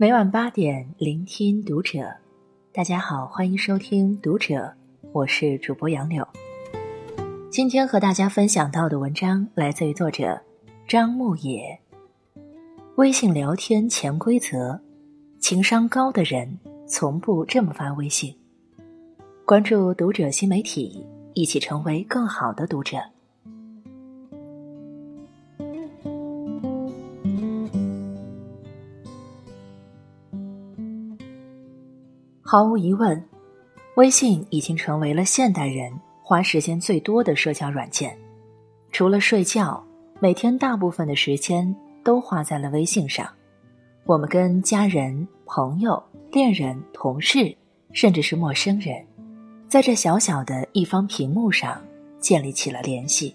每晚八点，聆听读者。大家好，欢迎收听读者，我是主播杨柳。今天和大家分享到的文章来自于作者张牧野。微信聊天潜规则：情商高的人从不这么发微信。关注读者新媒体，一起成为更好的读者。毫无疑问，微信已经成为了现代人花时间最多的社交软件。除了睡觉，每天大部分的时间都花在了微信上。我们跟家人、朋友、恋人、同事，甚至是陌生人，在这小小的一方屏幕上建立起了联系。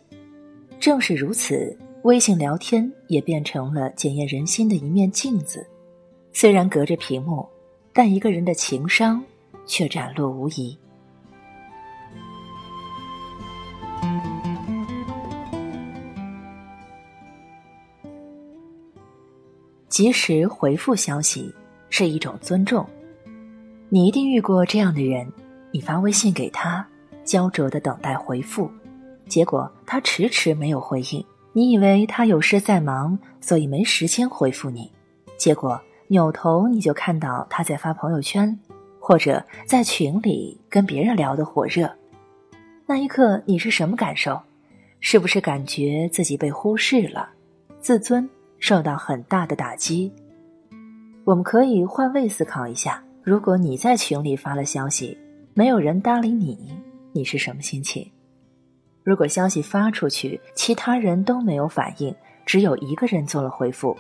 正是如此，微信聊天也变成了检验人心的一面镜子。虽然隔着屏幕。但一个人的情商却展露无遗。及时回复消息是一种尊重。你一定遇过这样的人：你发微信给他，焦灼的等待回复，结果他迟迟没有回应。你以为他有事在忙，所以没时间回复你，结果。扭头你就看到他在发朋友圈，或者在群里跟别人聊得火热，那一刻你是什么感受？是不是感觉自己被忽视了，自尊受到很大的打击？我们可以换位思考一下：如果你在群里发了消息，没有人搭理你，你是什么心情？如果消息发出去，其他人都没有反应，只有一个人做了回复。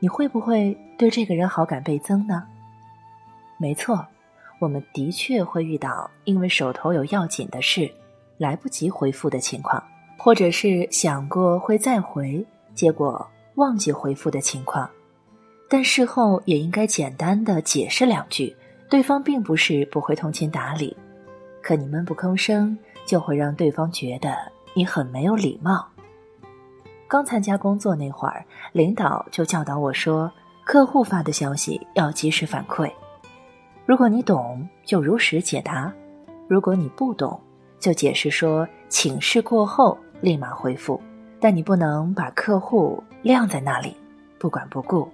你会不会对这个人好感倍增呢？没错，我们的确会遇到因为手头有要紧的事，来不及回复的情况，或者是想过会再回，结果忘记回复的情况。但事后也应该简单的解释两句，对方并不是不会通情达理，可你闷不吭声，就会让对方觉得你很没有礼貌。刚参加工作那会儿，领导就教导我说：“客户发的消息要及时反馈，如果你懂，就如实解答；如果你不懂，就解释说请示过后立马回复。但你不能把客户晾在那里，不管不顾。”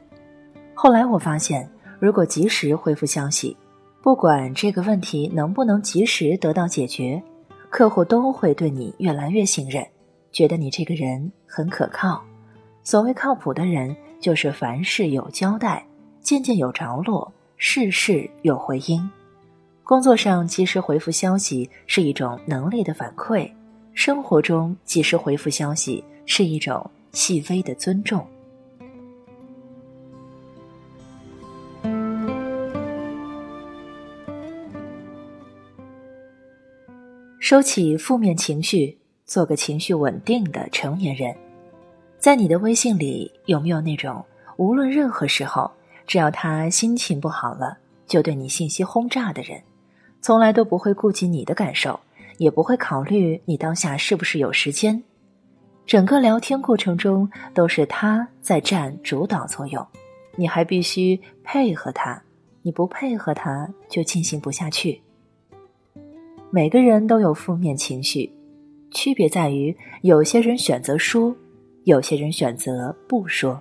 后来我发现，如果及时回复消息，不管这个问题能不能及时得到解决，客户都会对你越来越信任。觉得你这个人很可靠，所谓靠谱的人，就是凡事有交代，件件有着落，事事有回音。工作上及时回复消息是一种能力的反馈，生活中及时回复消息是一种细微的尊重。收起负面情绪。做个情绪稳定的成年人，在你的微信里有没有那种无论任何时候，只要他心情不好了，就对你信息轰炸的人，从来都不会顾及你的感受，也不会考虑你当下是不是有时间，整个聊天过程中都是他在占主导作用，你还必须配合他，你不配合他就进行不下去。每个人都有负面情绪。区别在于，有些人选择说，有些人选择不说。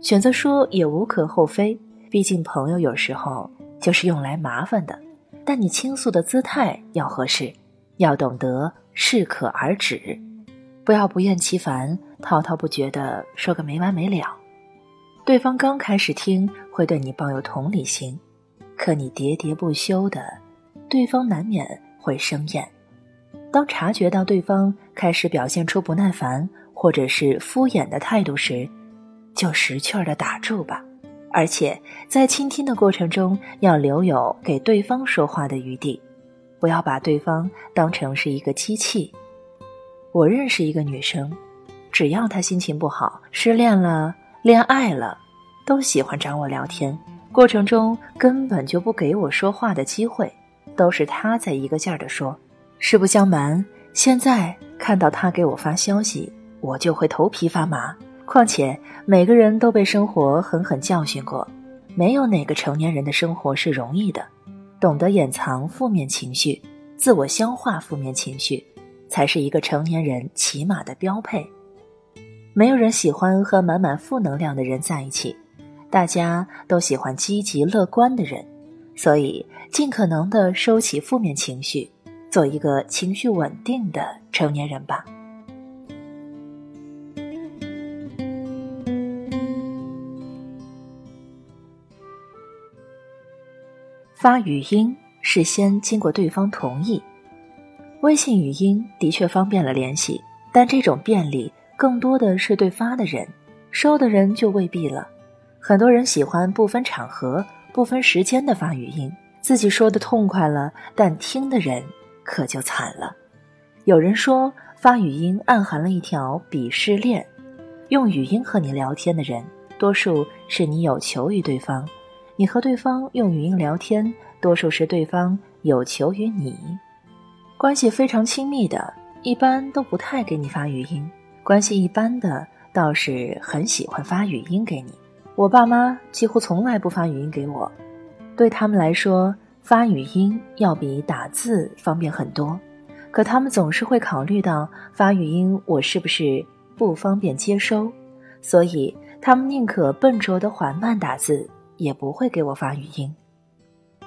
选择说也无可厚非，毕竟朋友有时候就是用来麻烦的。但你倾诉的姿态要合适，要懂得适可而止，不要不厌其烦、滔滔不绝的说个没完没了。对方刚开始听会对你抱有同理心，可你喋喋不休的，对方难免会生厌。当察觉到对方开始表现出不耐烦或者是敷衍的态度时，就识趣儿的打住吧。而且在倾听的过程中，要留有给对方说话的余地，不要把对方当成是一个机器。我认识一个女生，只要她心情不好、失恋了、恋爱了，都喜欢找我聊天，过程中根本就不给我说话的机会，都是她在一个劲儿的说。实不相瞒，现在看到他给我发消息，我就会头皮发麻。况且每个人都被生活狠狠教训过，没有哪个成年人的生活是容易的，懂得掩藏负面情绪，自我消化负面情绪，才是一个成年人起码的标配。没有人喜欢和满满负能量的人在一起，大家都喜欢积极乐观的人，所以尽可能的收起负面情绪，做一个情绪稳定的成年人吧。发语音是先经过对方同意，微信语音的确方便了联系，但这种便利更多的是对发的人，收的人就未必了。很多人喜欢不分场合、不分时间的发语音，自己说的痛快了，但听的人可就惨了。有人说发语音暗含了一条鄙视链，用语音和你聊天的人，多数是你有求于对方。你和对方用语音聊天，多数是对方有求于你。关系非常亲密的，一般都不太给你发语音；关系一般的，倒是很喜欢发语音给你。我爸妈几乎从来不发语音给我，对他们来说，发语音要比打字方便很多。可他们总是会考虑到发语音我是不是不方便接收，所以他们宁可笨拙的缓慢打字。也不会给我发语音，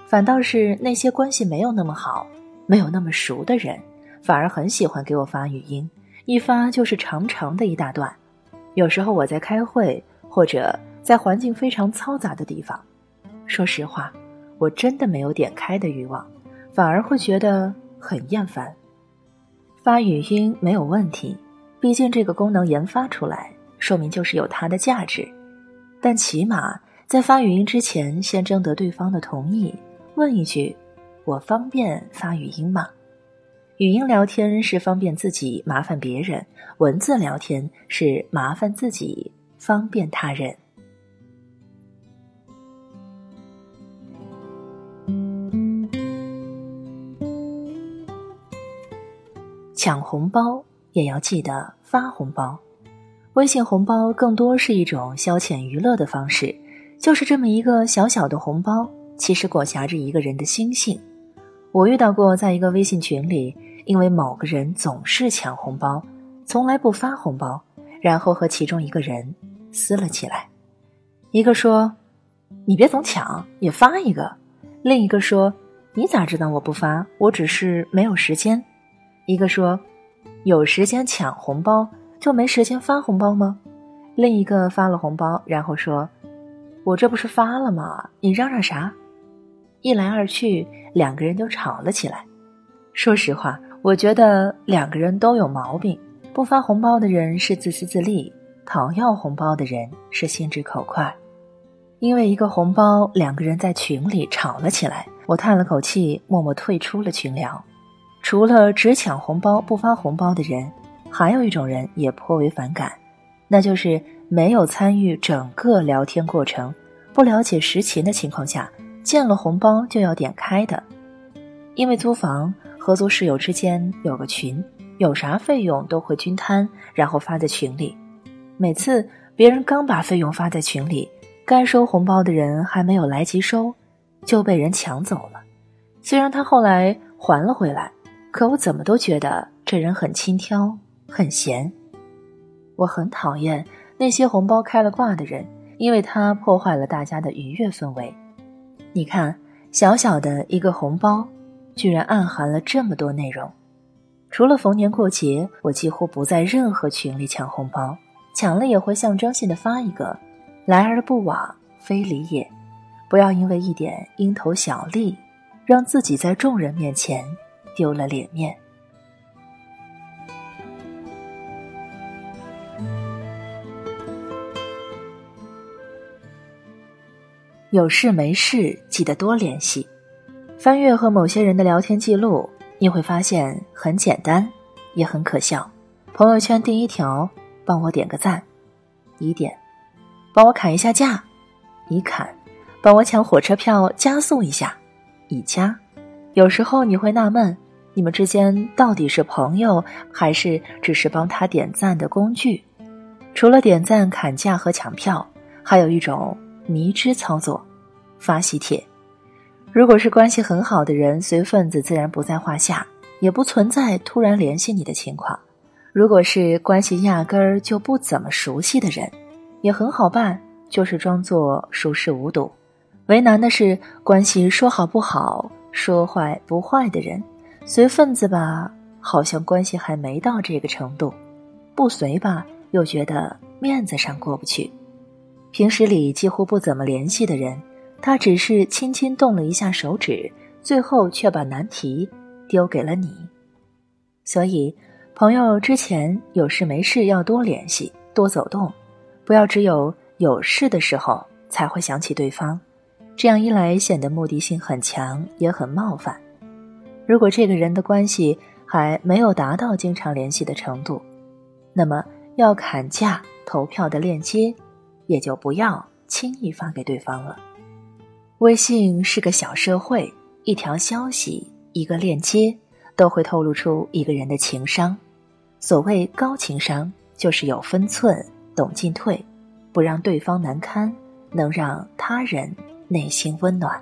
反倒是那些关系没有那么好、没有那么熟的人，反而很喜欢给我发语音，一发就是长长的一大段。有时候我在开会，或者在环境非常嘈杂的地方，说实话，我真的没有点开的欲望，反而会觉得很厌烦。发语音没有问题，毕竟这个功能研发出来，说明就是有它的价值，但起码。在发语音之前，先征得对方的同意，问一句：“我方便发语音吗？”语音聊天是方便自己，麻烦别人；文字聊天是麻烦自己，方便他人。抢红包也要记得发红包，微信红包更多是一种消遣娱乐的方式。就是这么一个小小的红包，其实裹挟着一个人的心性。我遇到过，在一个微信群里，因为某个人总是抢红包，从来不发红包，然后和其中一个人撕了起来。一个说：“你别总抢，也发一个。”另一个说：“你咋知道我不发？我只是没有时间。”一个说：“有时间抢红包，就没时间发红包吗？”另一个发了红包，然后说。我这不是发了吗？你嚷嚷啥？一来二去，两个人就吵了起来。说实话，我觉得两个人都有毛病。不发红包的人是自私自利，讨要红包的人是心直口快。因为一个红包，两个人在群里吵了起来。我叹了口气，默默退出了群聊。除了只抢红包不发红包的人，还有一种人也颇为反感，那就是。没有参与整个聊天过程，不了解实情的情况下，见了红包就要点开的。因为租房，合租室友之间有个群，有啥费用都会均摊，然后发在群里。每次别人刚把费用发在群里，该收红包的人还没有来及收，就被人抢走了。虽然他后来还了回来，可我怎么都觉得这人很轻佻，很闲。我很讨厌。那些红包开了挂的人，因为他破坏了大家的愉悦氛围。你看，小小的一个红包，居然暗含了这么多内容。除了逢年过节，我几乎不在任何群里抢红包，抢了也会象征性的发一个，来而不往非礼也。不要因为一点蝇头小利，让自己在众人面前丢了脸面。有事没事记得多联系。翻阅和某些人的聊天记录，你会发现很简单，也很可笑。朋友圈第一条，帮我点个赞；一点，帮我砍一下价；一砍，帮我抢火车票加速一下；一加。有时候你会纳闷，你们之间到底是朋友，还是只是帮他点赞的工具？除了点赞、砍价和抢票，还有一种。迷之操作，发喜帖。如果是关系很好的人，随份子自然不在话下，也不存在突然联系你的情况。如果是关系压根儿就不怎么熟悉的人，也很好办，就是装作熟视无睹。为难的是关系说好不好、说坏不坏的人，随份子吧，好像关系还没到这个程度；不随吧，又觉得面子上过不去。平时里几乎不怎么联系的人，他只是轻轻动了一下手指，最后却把难题丢给了你。所以。朋友之前有事没事要多联系、多走动，不要只有有事的时候才会想起对方，这样一来显得目的性很强，也很冒犯。如果这个人的关系还没有达到经常联系的程度，那么要砍价投票的链接也就不要轻易发给对方了。微信是个小社会，一条消息、一个链接都会透露出一个人的情商。所谓高情商，就是有分寸、懂进退，不让对方难堪，能让他人内心温暖。